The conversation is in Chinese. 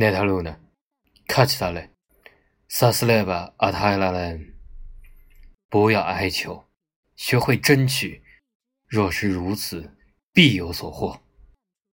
那条路呢？卡起他嘞，萨斯莱吧，阿泰拉人，不要哀求，学会争取。若是如此，必有所获。